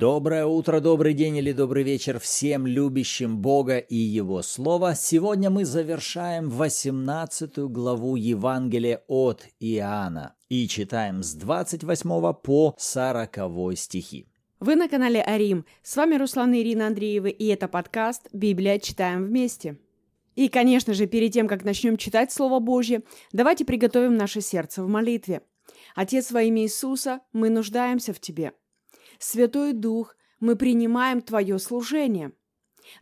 Доброе утро, добрый день или добрый вечер всем любящим Бога и Его Слово. Сегодня мы завершаем 18 главу Евангелия от Иоанна и читаем с 28 по 40 стихи. Вы на канале Арим. С вами Руслан и Ирина Андреева, и это подкаст «Библия. Читаем вместе». И, конечно же, перед тем, как начнем читать Слово Божье, давайте приготовим наше сердце в молитве. Отец во имя Иисуса, мы нуждаемся в Тебе – Святой Дух, мы принимаем Твое служение.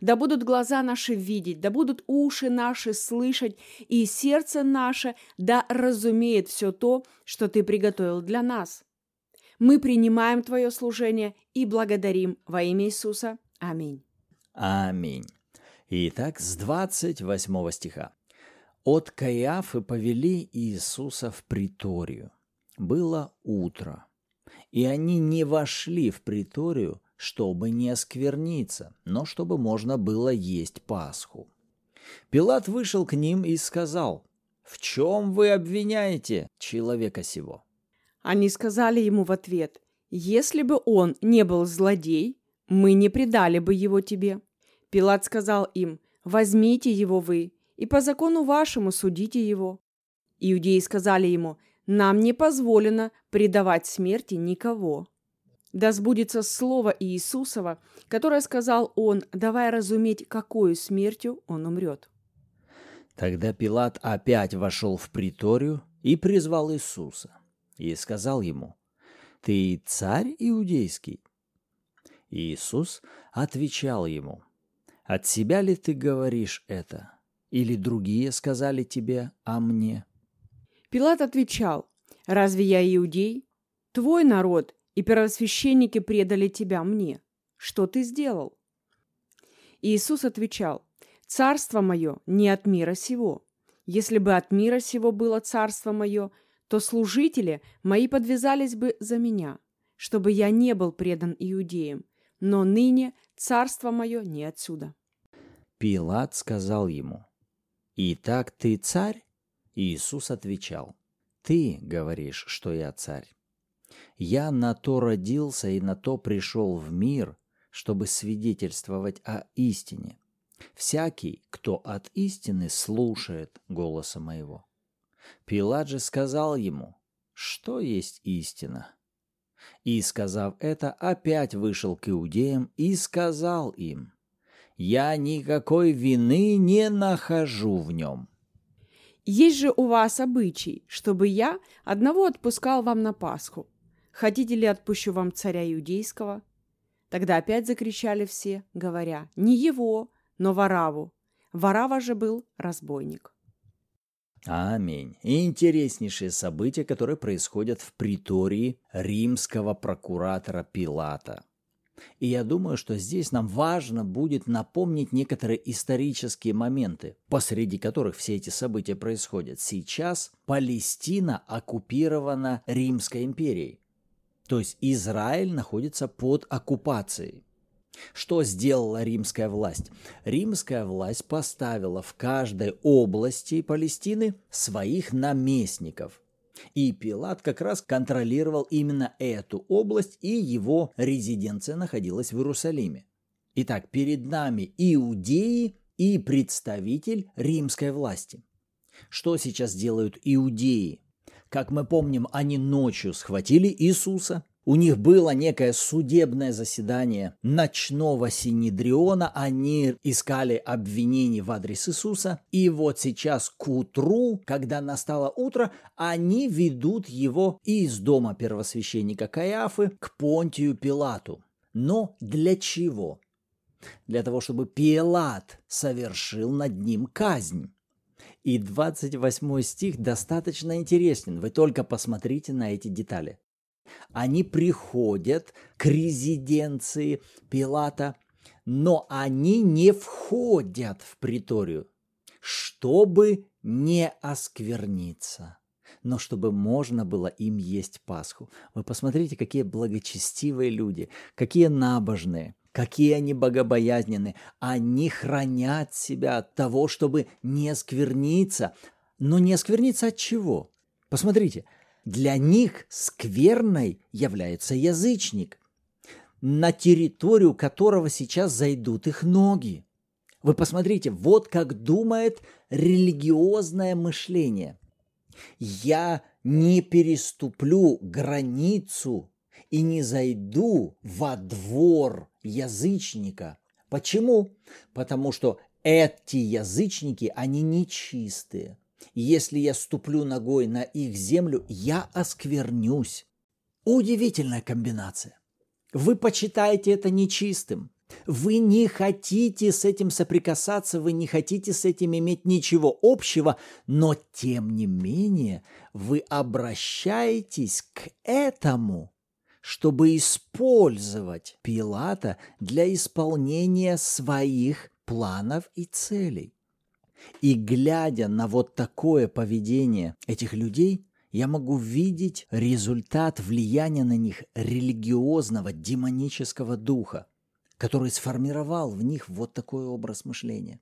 Да будут глаза наши видеть, да будут уши наши слышать, и сердце наше да разумеет все то, что Ты приготовил для нас. Мы принимаем Твое служение и благодарим во имя Иисуса. Аминь. Аминь. Итак, с 28 стиха. «От Каиафы повели Иисуса в приторию. Было утро и они не вошли в приторию, чтобы не оскверниться, но чтобы можно было есть Пасху. Пилат вышел к ним и сказал, «В чем вы обвиняете человека сего?» Они сказали ему в ответ, «Если бы он не был злодей, мы не предали бы его тебе». Пилат сказал им, «Возьмите его вы, и по закону вашему судите его». Иудеи сказали ему, нам не позволено предавать смерти никого. Да сбудется слово Иисусова, которое сказал он, давая разуметь, какую смертью он умрет. Тогда Пилат опять вошел в приторию и призвал Иисуса, и сказал ему, «Ты царь иудейский?» Иисус отвечал ему, «От себя ли ты говоришь это? Или другие сказали тебе о мне?» Пилат отвечал, «Разве я иудей? Твой народ и первосвященники предали тебя мне. Что ты сделал?» Иисус отвечал, «Царство мое не от мира сего. Если бы от мира сего было царство мое, то служители мои подвязались бы за меня, чтобы я не был предан иудеям, но ныне царство мое не отсюда». Пилат сказал ему, «Итак ты царь?» Иисус отвечал, «Ты говоришь, что я царь. Я на то родился и на то пришел в мир, чтобы свидетельствовать о истине. Всякий, кто от истины слушает голоса моего». Пилат же сказал ему, «Что есть истина?» И, сказав это, опять вышел к иудеям и сказал им, «Я никакой вины не нахожу в нем». Есть же у вас обычай, чтобы я одного отпускал вам на Пасху. Хотите ли отпущу вам царя иудейского?» Тогда опять закричали все, говоря, «Не его, но Вараву». Варава же был разбойник. Аминь. интереснейшие события, которые происходят в притории римского прокуратора Пилата – и я думаю, что здесь нам важно будет напомнить некоторые исторические моменты, посреди которых все эти события происходят. Сейчас Палестина оккупирована Римской империей. То есть Израиль находится под оккупацией. Что сделала римская власть? Римская власть поставила в каждой области Палестины своих наместников – и Пилат как раз контролировал именно эту область, и его резиденция находилась в Иерусалиме. Итак, перед нами иудеи и представитель римской власти. Что сейчас делают иудеи? Как мы помним, они ночью схватили Иисуса, у них было некое судебное заседание ночного синедриона, они искали обвинений в адрес Иисуса, и вот сейчас к утру, когда настало утро, они ведут его из дома первосвященника Каиафы к Понтию Пилату. Но для чего? Для того, чтобы Пилат совершил над ним казнь. И 28 стих достаточно интересен. Вы только посмотрите на эти детали. Они приходят к резиденции Пилата, но они не входят в приторию, чтобы не оскверниться но чтобы можно было им есть Пасху. Вы посмотрите, какие благочестивые люди, какие набожные, какие они богобоязненные. Они хранят себя от того, чтобы не оскверниться. Но не оскверниться от чего? Посмотрите, для них скверной является язычник. на территорию которого сейчас зайдут их ноги. Вы посмотрите, вот как думает религиозное мышление. Я не переступлю границу и не зайду во двор язычника. Почему? Потому что эти язычники, они нечистые. Если я ступлю ногой на их землю, я осквернюсь. Удивительная комбинация. Вы почитаете это нечистым. Вы не хотите с этим соприкасаться, вы не хотите с этим иметь ничего общего, но тем не менее вы обращаетесь к этому, чтобы использовать Пилата для исполнения своих планов и целей. И глядя на вот такое поведение этих людей, я могу видеть результат влияния на них религиозного демонического духа, который сформировал в них вот такой образ мышления.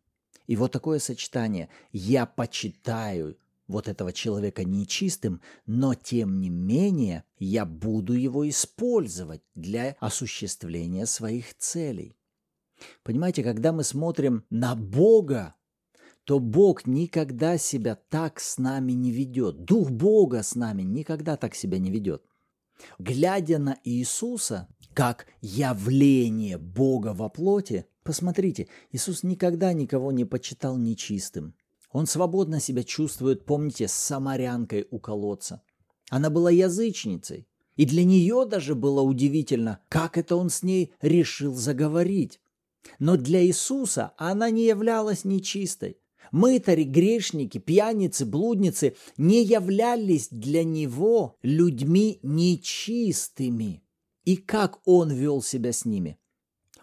И вот такое сочетание «я почитаю вот этого человека нечистым, но тем не менее я буду его использовать для осуществления своих целей». Понимаете, когда мы смотрим на Бога, то Бог никогда себя так с нами не ведет. Дух Бога с нами никогда так себя не ведет. Глядя на Иисуса как явление Бога во плоти, посмотрите, Иисус никогда никого не почитал нечистым. Он свободно себя чувствует, помните, с самарянкой у колодца. Она была язычницей. И для нее даже было удивительно, как это он с ней решил заговорить. Но для Иисуса она не являлась нечистой. Мытари, грешники, пьяницы, блудницы не являлись для него людьми нечистыми. И как он вел себя с ними?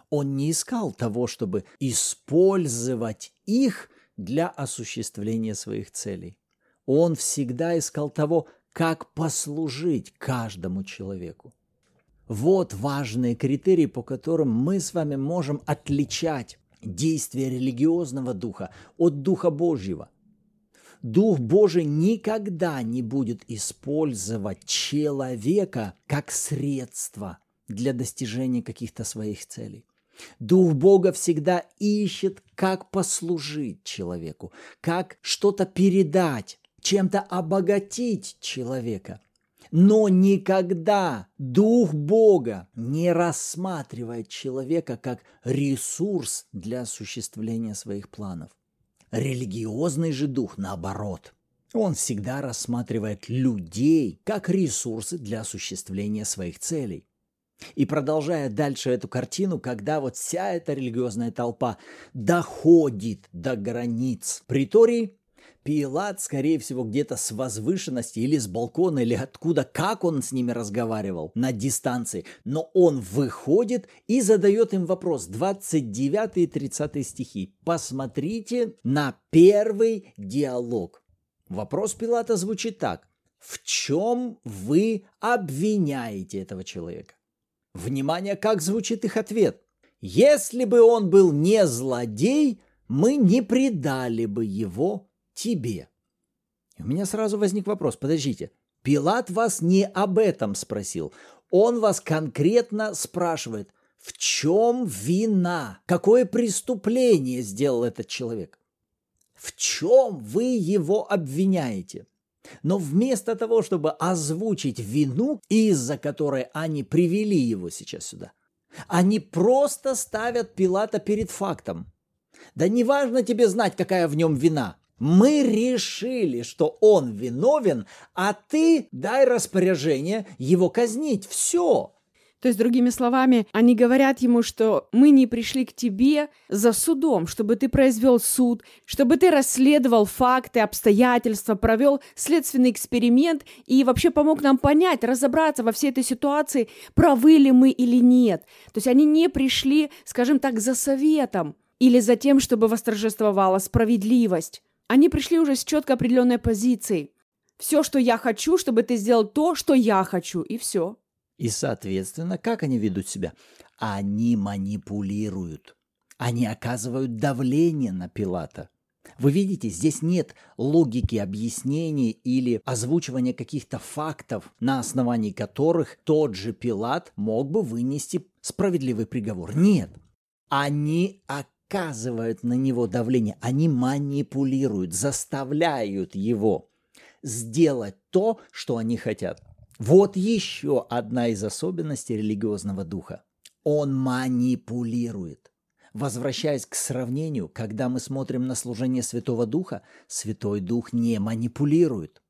Он не искал того, чтобы использовать их для осуществления своих целей. Он всегда искал того, как послужить каждому человеку. Вот важные критерии, по которым мы с вами можем отличать действие религиозного духа от Духа Божьего. Дух Божий никогда не будет использовать человека как средство для достижения каких-то своих целей. Дух Бога всегда ищет, как послужить человеку, как что-то передать, чем-то обогатить человека. Но никогда Дух Бога не рассматривает человека как ресурс для осуществления своих планов. Религиозный же дух наоборот. Он всегда рассматривает людей как ресурсы для осуществления своих целей. И продолжая дальше эту картину, когда вот вся эта религиозная толпа доходит до границ притории, Пилат, скорее всего, где-то с возвышенности или с балкона, или откуда, как он с ними разговаривал на дистанции. Но он выходит и задает им вопрос. 29 и 30 стихи. Посмотрите на первый диалог. Вопрос Пилата звучит так. В чем вы обвиняете этого человека? Внимание, как звучит их ответ. Если бы он был не злодей, мы не предали бы его тебе. И у меня сразу возник вопрос, подождите, Пилат вас не об этом спросил, он вас конкретно спрашивает, в чем вина, какое преступление сделал этот человек, в чем вы его обвиняете. Но вместо того, чтобы озвучить вину, из-за которой они привели его сейчас сюда, они просто ставят Пилата перед фактом. Да не важно тебе знать, какая в нем вина. Мы решили, что он виновен, а ты дай распоряжение его казнить. Все. То есть, другими словами, они говорят ему, что мы не пришли к тебе за судом, чтобы ты произвел суд, чтобы ты расследовал факты, обстоятельства, провел следственный эксперимент и вообще помог нам понять, разобраться во всей этой ситуации, правы ли мы или нет. То есть они не пришли, скажем так, за советом или за тем, чтобы восторжествовала справедливость. Они пришли уже с четко определенной позицией. Все, что я хочу, чтобы ты сделал то, что я хочу, и все. И, соответственно, как они ведут себя? Они манипулируют. Они оказывают давление на Пилата. Вы видите, здесь нет логики объяснений или озвучивания каких-то фактов, на основании которых тот же Пилат мог бы вынести справедливый приговор. Нет. Они оказывают на него давление, они манипулируют, заставляют его сделать то, что они хотят. Вот еще одна из особенностей религиозного духа. Он манипулирует. Возвращаясь к сравнению, когда мы смотрим на служение Святого Духа, Святой Дух не манипулирует.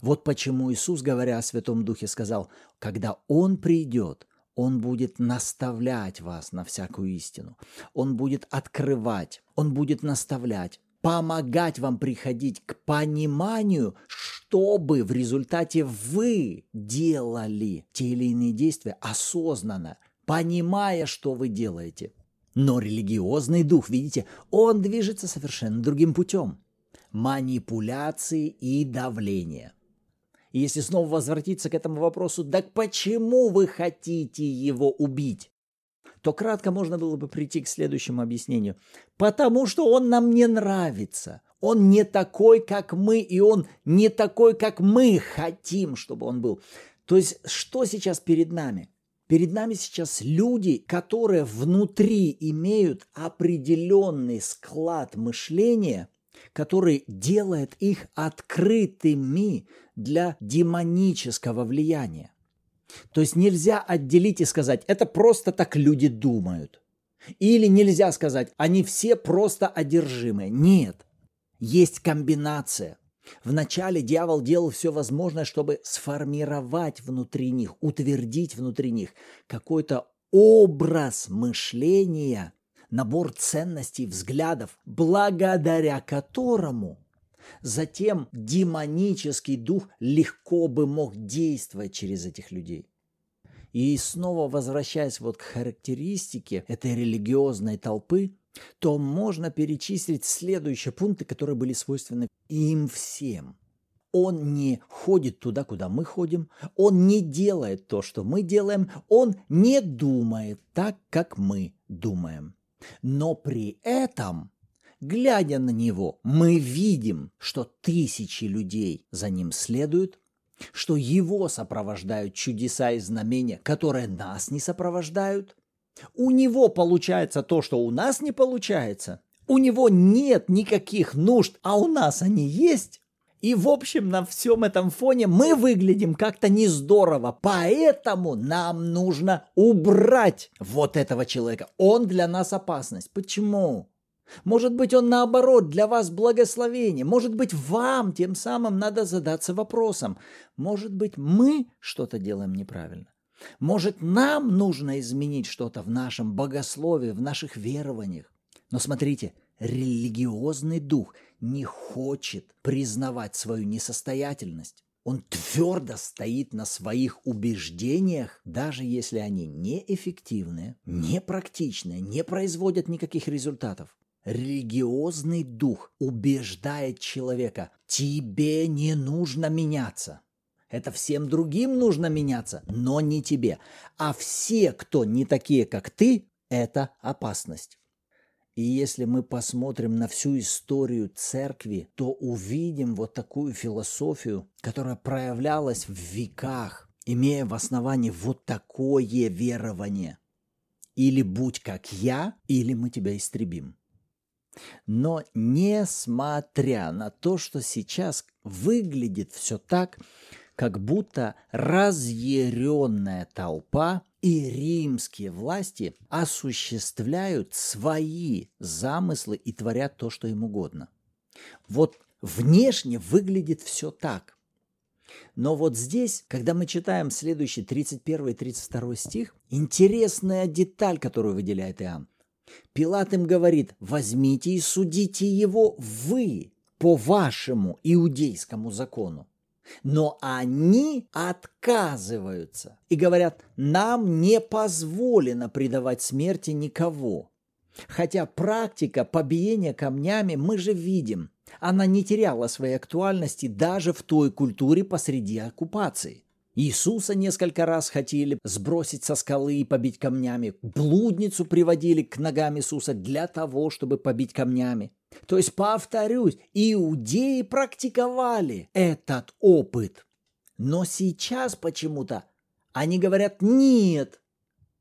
Вот почему Иисус, говоря о Святом Духе, сказал, когда Он придет, Он будет наставлять вас на всякую истину. Он будет открывать, Он будет наставлять, помогать вам приходить к пониманию, чтобы в результате вы делали те или иные действия осознанно, понимая, что вы делаете. Но религиозный дух, видите, он движется совершенно другим путем. Манипуляции и давление. И если снова возвратиться к этому вопросу, так почему вы хотите его убить? То кратко можно было бы прийти к следующему объяснению. Потому что он нам не нравится. Он не такой, как мы, и он не такой, как мы хотим, чтобы он был. То есть, что сейчас перед нами? Перед нами сейчас люди, которые внутри имеют определенный склад мышления, который делает их открытыми для демонического влияния. То есть нельзя отделить и сказать, это просто так люди думают. Или нельзя сказать, они все просто одержимые. Нет, есть комбинация – Вначале дьявол делал все возможное, чтобы сформировать внутри них, утвердить внутри них какой-то образ мышления, набор ценностей, взглядов, благодаря которому затем демонический дух легко бы мог действовать через этих людей. И снова возвращаясь вот к характеристике этой религиозной толпы, то можно перечислить следующие пункты, которые были свойственны им всем. Он не ходит туда, куда мы ходим, он не делает то, что мы делаем, он не думает так, как мы думаем. Но при этом, глядя на него, мы видим, что тысячи людей за ним следуют, что его сопровождают чудеса и знамения, которые нас не сопровождают – у него получается то, что у нас не получается. У него нет никаких нужд, а у нас они есть. И в общем на всем этом фоне мы выглядим как-то не здорово. Поэтому нам нужно убрать вот этого человека. Он для нас опасность. Почему? Может быть, он наоборот для вас благословение. Может быть, вам тем самым надо задаться вопросом. Может быть, мы что-то делаем неправильно. Может, нам нужно изменить что-то в нашем богословии, в наших верованиях. Но смотрите, религиозный дух не хочет признавать свою несостоятельность. Он твердо стоит на своих убеждениях, даже если они неэффективные, непрактичные, не производят никаких результатов. Религиозный дух убеждает человека, тебе не нужно меняться. Это всем другим нужно меняться, но не тебе. А все, кто не такие, как ты, это опасность. И если мы посмотрим на всю историю церкви, то увидим вот такую философию, которая проявлялась в веках, имея в основании вот такое верование. Или будь как я, или мы тебя истребим. Но несмотря на то, что сейчас выглядит все так, как будто разъяренная толпа и римские власти осуществляют свои замыслы и творят то, что им угодно. Вот внешне выглядит все так. Но вот здесь, когда мы читаем следующий 31 и 32 стих, интересная деталь, которую выделяет Иоанн. Пилат им говорит, возьмите и судите его вы по вашему иудейскому закону. Но они отказываются и говорят, нам не позволено предавать смерти никого. Хотя практика побиения камнями мы же видим, она не теряла своей актуальности даже в той культуре посреди оккупации. Иисуса несколько раз хотели сбросить со скалы и побить камнями. Блудницу приводили к ногам Иисуса для того, чтобы побить камнями. То есть, повторюсь, иудеи практиковали этот опыт. Но сейчас почему-то они говорят «нет».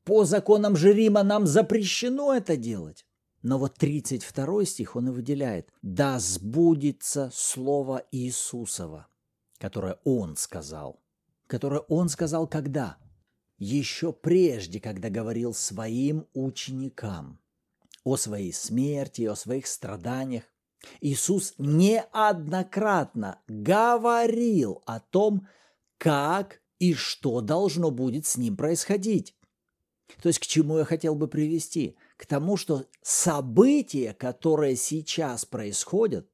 По законам же Рима нам запрещено это делать. Но вот 32 стих он и выделяет. «Да сбудется слово Иисусова, которое он сказал». Которое он сказал когда? Еще прежде, когда говорил своим ученикам о своей смерти, о своих страданиях. Иисус неоднократно говорил о том, как и что должно будет с ним происходить. То есть к чему я хотел бы привести? К тому, что события, которые сейчас происходят,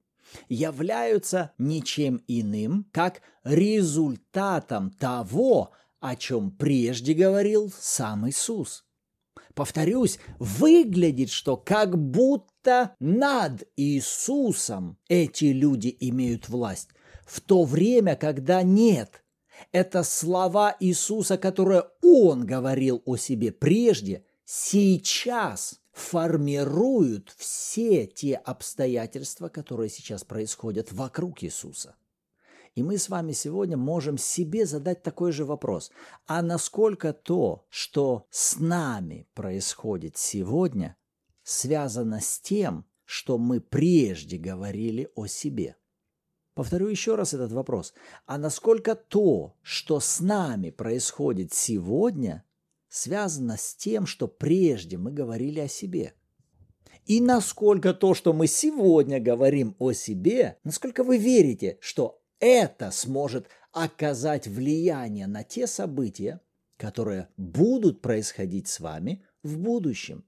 являются ничем иным, как результатом того, о чем прежде говорил сам Иисус. Повторюсь, выглядит, что как будто над Иисусом эти люди имеют власть, в то время, когда нет. Это слова Иисуса, которые Он говорил о себе прежде, сейчас формируют все те обстоятельства, которые сейчас происходят вокруг Иисуса. И мы с вами сегодня можем себе задать такой же вопрос. А насколько то, что с нами происходит сегодня, связано с тем, что мы прежде говорили о себе? Повторю еще раз этот вопрос. А насколько то, что с нами происходит сегодня, связано с тем, что прежде мы говорили о себе? И насколько то, что мы сегодня говорим о себе, насколько вы верите, что это сможет оказать влияние на те события, которые будут происходить с вами в будущем.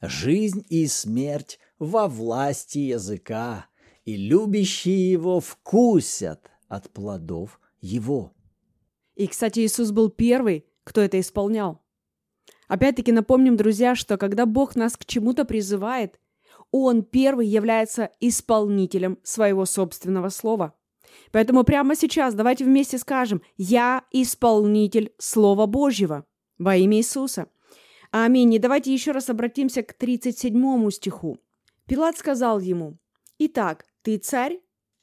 Жизнь и смерть во власти языка, и любящие его вкусят от плодов его. И, кстати, Иисус был первый, кто это исполнял. Опять-таки напомним, друзья, что когда Бог нас к чему-то призывает, Он первый является исполнителем своего собственного слова – Поэтому прямо сейчас давайте вместе скажем «Я исполнитель Слова Божьего» во имя Иисуса. Аминь. И давайте еще раз обратимся к 37 стиху. Пилат сказал ему, «Итак, ты царь?»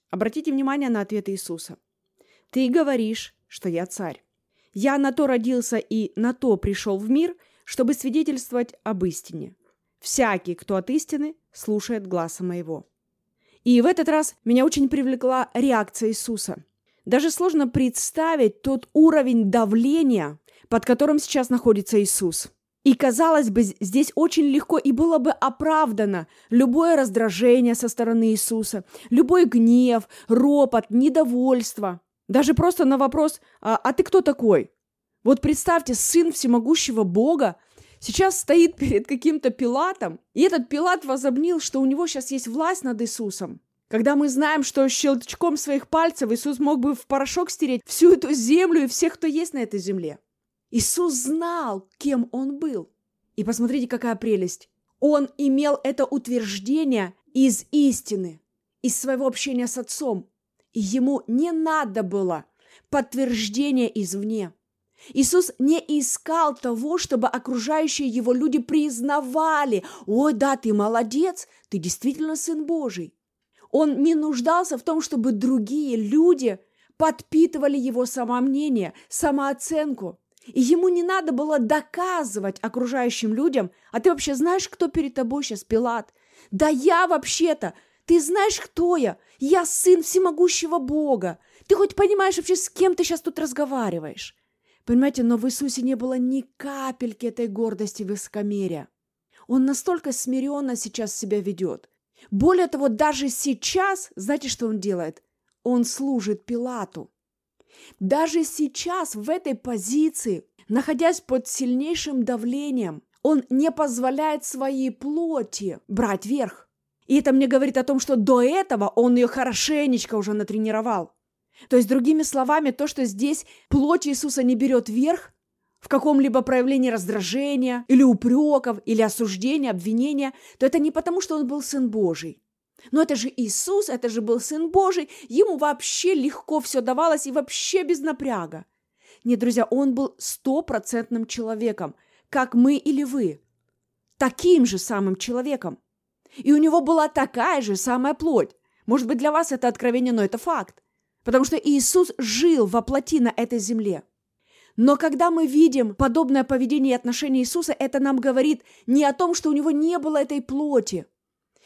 Обратите внимание на ответ Иисуса. «Ты говоришь, что я царь. Я на то родился и на то пришел в мир, чтобы свидетельствовать об истине. Всякий, кто от истины, слушает гласа моего». И в этот раз меня очень привлекла реакция Иисуса. Даже сложно представить тот уровень давления, под которым сейчас находится Иисус. И, казалось бы, здесь очень легко и было бы оправдано любое раздражение со стороны Иисуса, любой гнев, ропот, недовольство. Даже просто на вопрос «А, а ты кто такой?» Вот представьте, сын всемогущего Бога сейчас стоит перед каким-то Пилатом, и этот Пилат возобнил, что у него сейчас есть власть над Иисусом. Когда мы знаем, что щелчком своих пальцев Иисус мог бы в порошок стереть всю эту землю и всех, кто есть на этой земле. Иисус знал, кем Он был. И посмотрите, какая прелесть. Он имел это утверждение из истины, из своего общения с Отцом. И ему не надо было подтверждения извне. Иисус не искал того, чтобы окружающие его люди признавали, «Ой, да, ты молодец, ты действительно Сын Божий». Он не нуждался в том, чтобы другие люди подпитывали его самомнение, самооценку. И ему не надо было доказывать окружающим людям, а ты вообще знаешь, кто перед тобой сейчас, Пилат? Да я вообще-то, ты знаешь, кто я? Я сын всемогущего Бога. Ты хоть понимаешь вообще, с кем ты сейчас тут разговариваешь? Понимаете, но в Иисусе не было ни капельки этой гордости высокомерия. Он настолько смиренно сейчас себя ведет. Более того, даже сейчас, знаете, что он делает? Он служит Пилату. Даже сейчас, в этой позиции, находясь под сильнейшим давлением, он не позволяет своей плоти брать верх. И это мне говорит о том, что до этого он ее хорошенечко уже натренировал. То есть, другими словами, то, что здесь плоть Иисуса не берет верх в каком-либо проявлении раздражения или упреков, или осуждения, обвинения, то это не потому, что он был Сын Божий. Но это же Иисус, это же был Сын Божий, ему вообще легко все давалось и вообще без напряга. Нет, друзья, он был стопроцентным человеком, как мы или вы. Таким же самым человеком. И у него была такая же самая плоть. Может быть, для вас это откровение, но это факт. Потому что Иисус жил во плоти на этой земле. Но когда мы видим подобное поведение и отношение Иисуса, это нам говорит не о том, что у него не было этой плоти,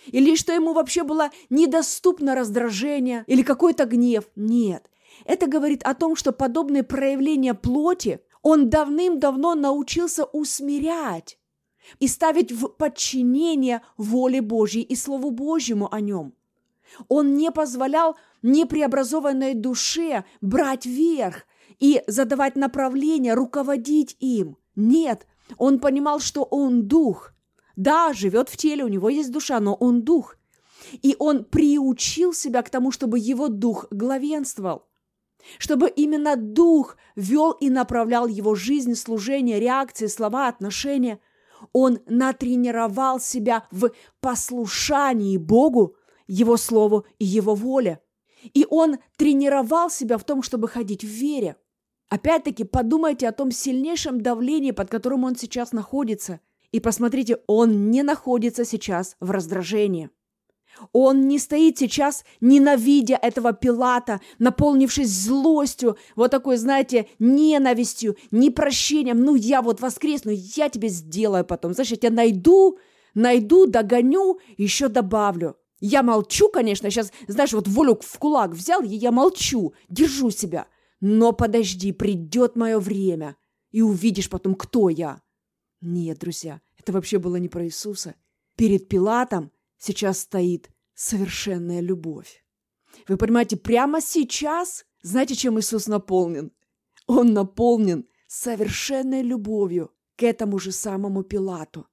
или что ему вообще было недоступно раздражение или какой-то гнев. Нет. Это говорит о том, что подобные проявления плоти он давным-давно научился усмирять и ставить в подчинение воле Божьей и Слову Божьему о нем. Он не позволял непреобразованной душе брать верх и задавать направление, руководить им. Нет, он понимал, что он дух. Да, живет в теле, у него есть душа, но он дух. И он приучил себя к тому, чтобы его дух главенствовал. Чтобы именно дух вел и направлял его жизнь, служение, реакции, слова, отношения. Он натренировал себя в послушании Богу, Его Слову и Его воле. И он тренировал себя в том, чтобы ходить в вере. Опять-таки, подумайте о том сильнейшем давлении, под которым он сейчас находится. И посмотрите, он не находится сейчас в раздражении. Он не стоит сейчас, ненавидя этого Пилата, наполнившись злостью, вот такой, знаете, ненавистью, непрощением. Ну, я вот воскресну, я тебе сделаю потом. Знаешь, я тебя найду, найду, догоню, еще добавлю. Я молчу, конечно, сейчас, знаешь, вот волю в кулак взял, и я молчу, держу себя. Но подожди, придет мое время, и увидишь потом, кто я. Нет, друзья, это вообще было не про Иисуса. Перед Пилатом сейчас стоит совершенная любовь. Вы понимаете, прямо сейчас, знаете, чем Иисус наполнен? Он наполнен совершенной любовью к этому же самому Пилату.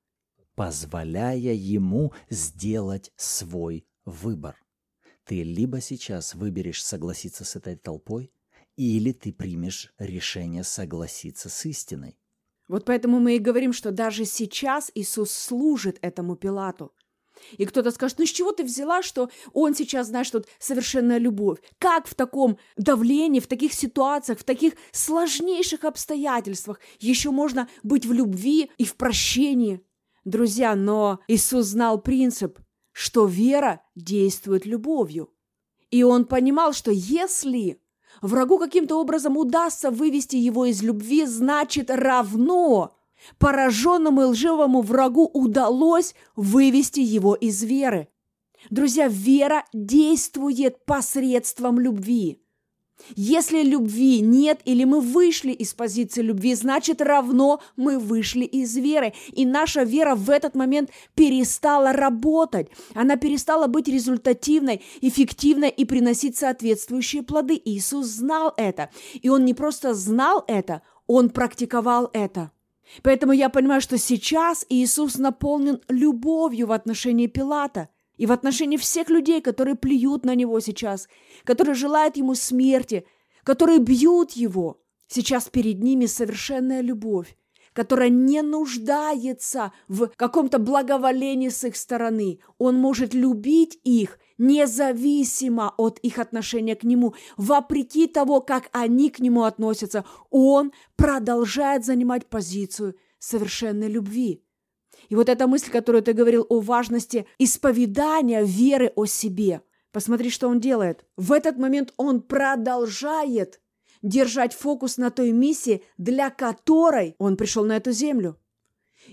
Позволяя ему сделать свой выбор. Ты либо сейчас выберешь согласиться с этой толпой, или ты примешь решение согласиться с истиной. Вот поэтому мы и говорим, что даже сейчас Иисус служит этому Пилату. И кто-то скажет, ну с чего ты взяла, что он сейчас, знаешь, тут совершенная любовь? Как в таком давлении, в таких ситуациях, в таких сложнейших обстоятельствах еще можно быть в любви и в прощении? Друзья, но Иисус знал принцип, что вера действует любовью. И он понимал, что если врагу каким-то образом удастся вывести его из любви, значит равно пораженному и лживому врагу удалось вывести его из веры. Друзья, вера действует посредством любви. Если любви нет или мы вышли из позиции любви, значит равно мы вышли из веры. И наша вера в этот момент перестала работать. Она перестала быть результативной, эффективной и приносить соответствующие плоды. Иисус знал это. И Он не просто знал это, Он практиковал это. Поэтому я понимаю, что сейчас Иисус наполнен любовью в отношении Пилата – и в отношении всех людей, которые плюют на него сейчас, которые желают ему смерти, которые бьют его. Сейчас перед ними совершенная любовь, которая не нуждается в каком-то благоволении с их стороны. Он может любить их независимо от их отношения к нему, вопреки того, как они к нему относятся. Он продолжает занимать позицию совершенной любви. И вот эта мысль, которую ты говорил о важности исповедания веры о себе. Посмотри, что он делает. В этот момент он продолжает держать фокус на той миссии, для которой он пришел на эту землю.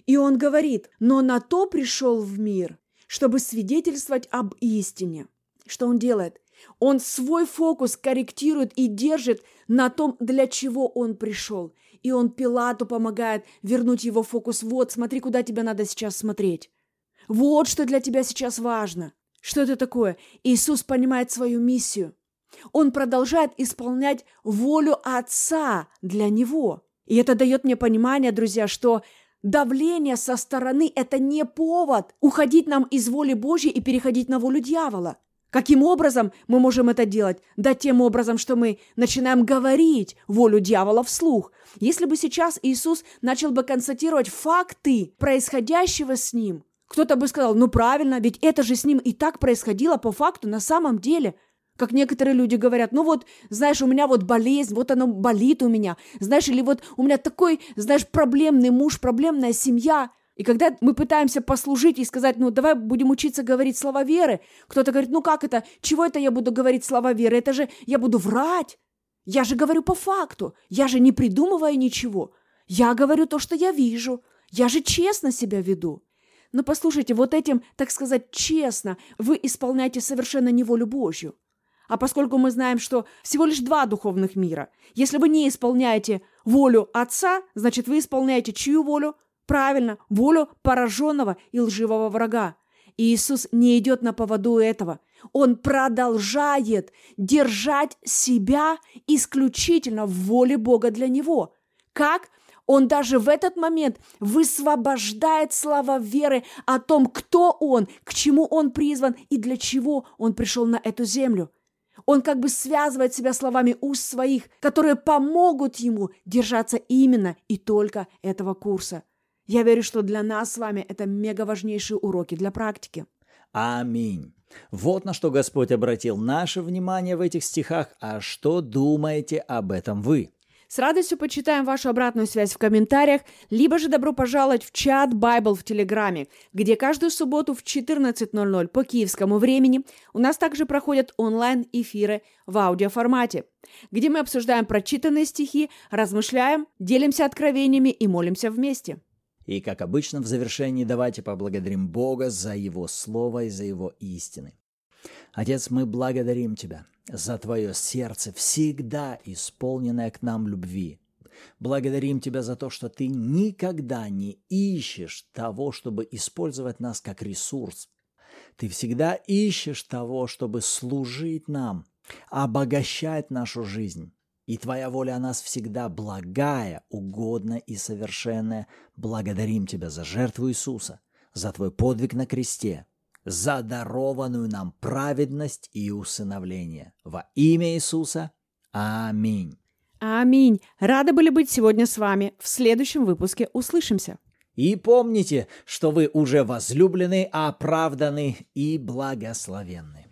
И он говорит, но на то пришел в мир, чтобы свидетельствовать об истине. Что он делает? Он свой фокус корректирует и держит на том, для чего он пришел. И он Пилату помогает вернуть его фокус. Вот, смотри, куда тебе надо сейчас смотреть. Вот что для тебя сейчас важно. Что это такое? Иисус понимает свою миссию. Он продолжает исполнять волю Отца для него. И это дает мне понимание, друзья, что давление со стороны – это не повод уходить нам из воли Божьей и переходить на волю дьявола. Каким образом мы можем это делать? Да тем образом, что мы начинаем говорить волю дьявола вслух. Если бы сейчас Иисус начал бы констатировать факты происходящего с ним, кто-то бы сказал, ну правильно, ведь это же с ним и так происходило по факту на самом деле. Как некоторые люди говорят, ну вот, знаешь, у меня вот болезнь, вот оно болит у меня. Знаешь, или вот у меня такой, знаешь, проблемный муж, проблемная семья. И когда мы пытаемся послужить и сказать, ну давай будем учиться говорить слова веры, кто-то говорит, ну как это, чего это я буду говорить слова веры, это же я буду врать. Я же говорю по факту, я же не придумываю ничего. Я говорю то, что я вижу, я же честно себя веду. Но послушайте, вот этим, так сказать, честно, вы исполняете совершенно неволю Божью. А поскольку мы знаем, что всего лишь два духовных мира, если вы не исполняете волю Отца, значит, вы исполняете чью волю? Правильно, волю пораженного и лживого врага. И Иисус не идет на поводу этого. Он продолжает держать себя исключительно в воле Бога для него. Как? Он даже в этот момент высвобождает слова веры о том, кто он, к чему он призван и для чего он пришел на эту землю. Он как бы связывает себя словами уст своих, которые помогут ему держаться именно и только этого курса. Я верю, что для нас с вами это мега важнейшие уроки для практики. Аминь. Вот на что Господь обратил наше внимание в этих стихах, а что думаете об этом вы? С радостью почитаем вашу обратную связь в комментариях, либо же добро пожаловать в чат Bible в Телеграме, где каждую субботу в 14.00 по киевскому времени у нас также проходят онлайн-эфиры в аудиоформате, где мы обсуждаем прочитанные стихи, размышляем, делимся откровениями и молимся вместе. И, как обычно, в завершении давайте поблагодарим Бога за Его Слово и за Его истины. Отец, мы благодарим Тебя за Твое сердце, всегда исполненное к нам любви. Благодарим Тебя за то, что Ты никогда не ищешь того, чтобы использовать нас как ресурс. Ты всегда ищешь того, чтобы служить нам, обогащать нашу жизнь. И Твоя воля о нас всегда благая, угодная и совершенная. Благодарим Тебя за жертву Иисуса, за Твой подвиг на кресте, за дарованную нам праведность и усыновление. Во имя Иисуса. Аминь. Аминь. Рады были быть сегодня с вами. В следующем выпуске услышимся. И помните, что вы уже возлюблены, оправданы и благословенны.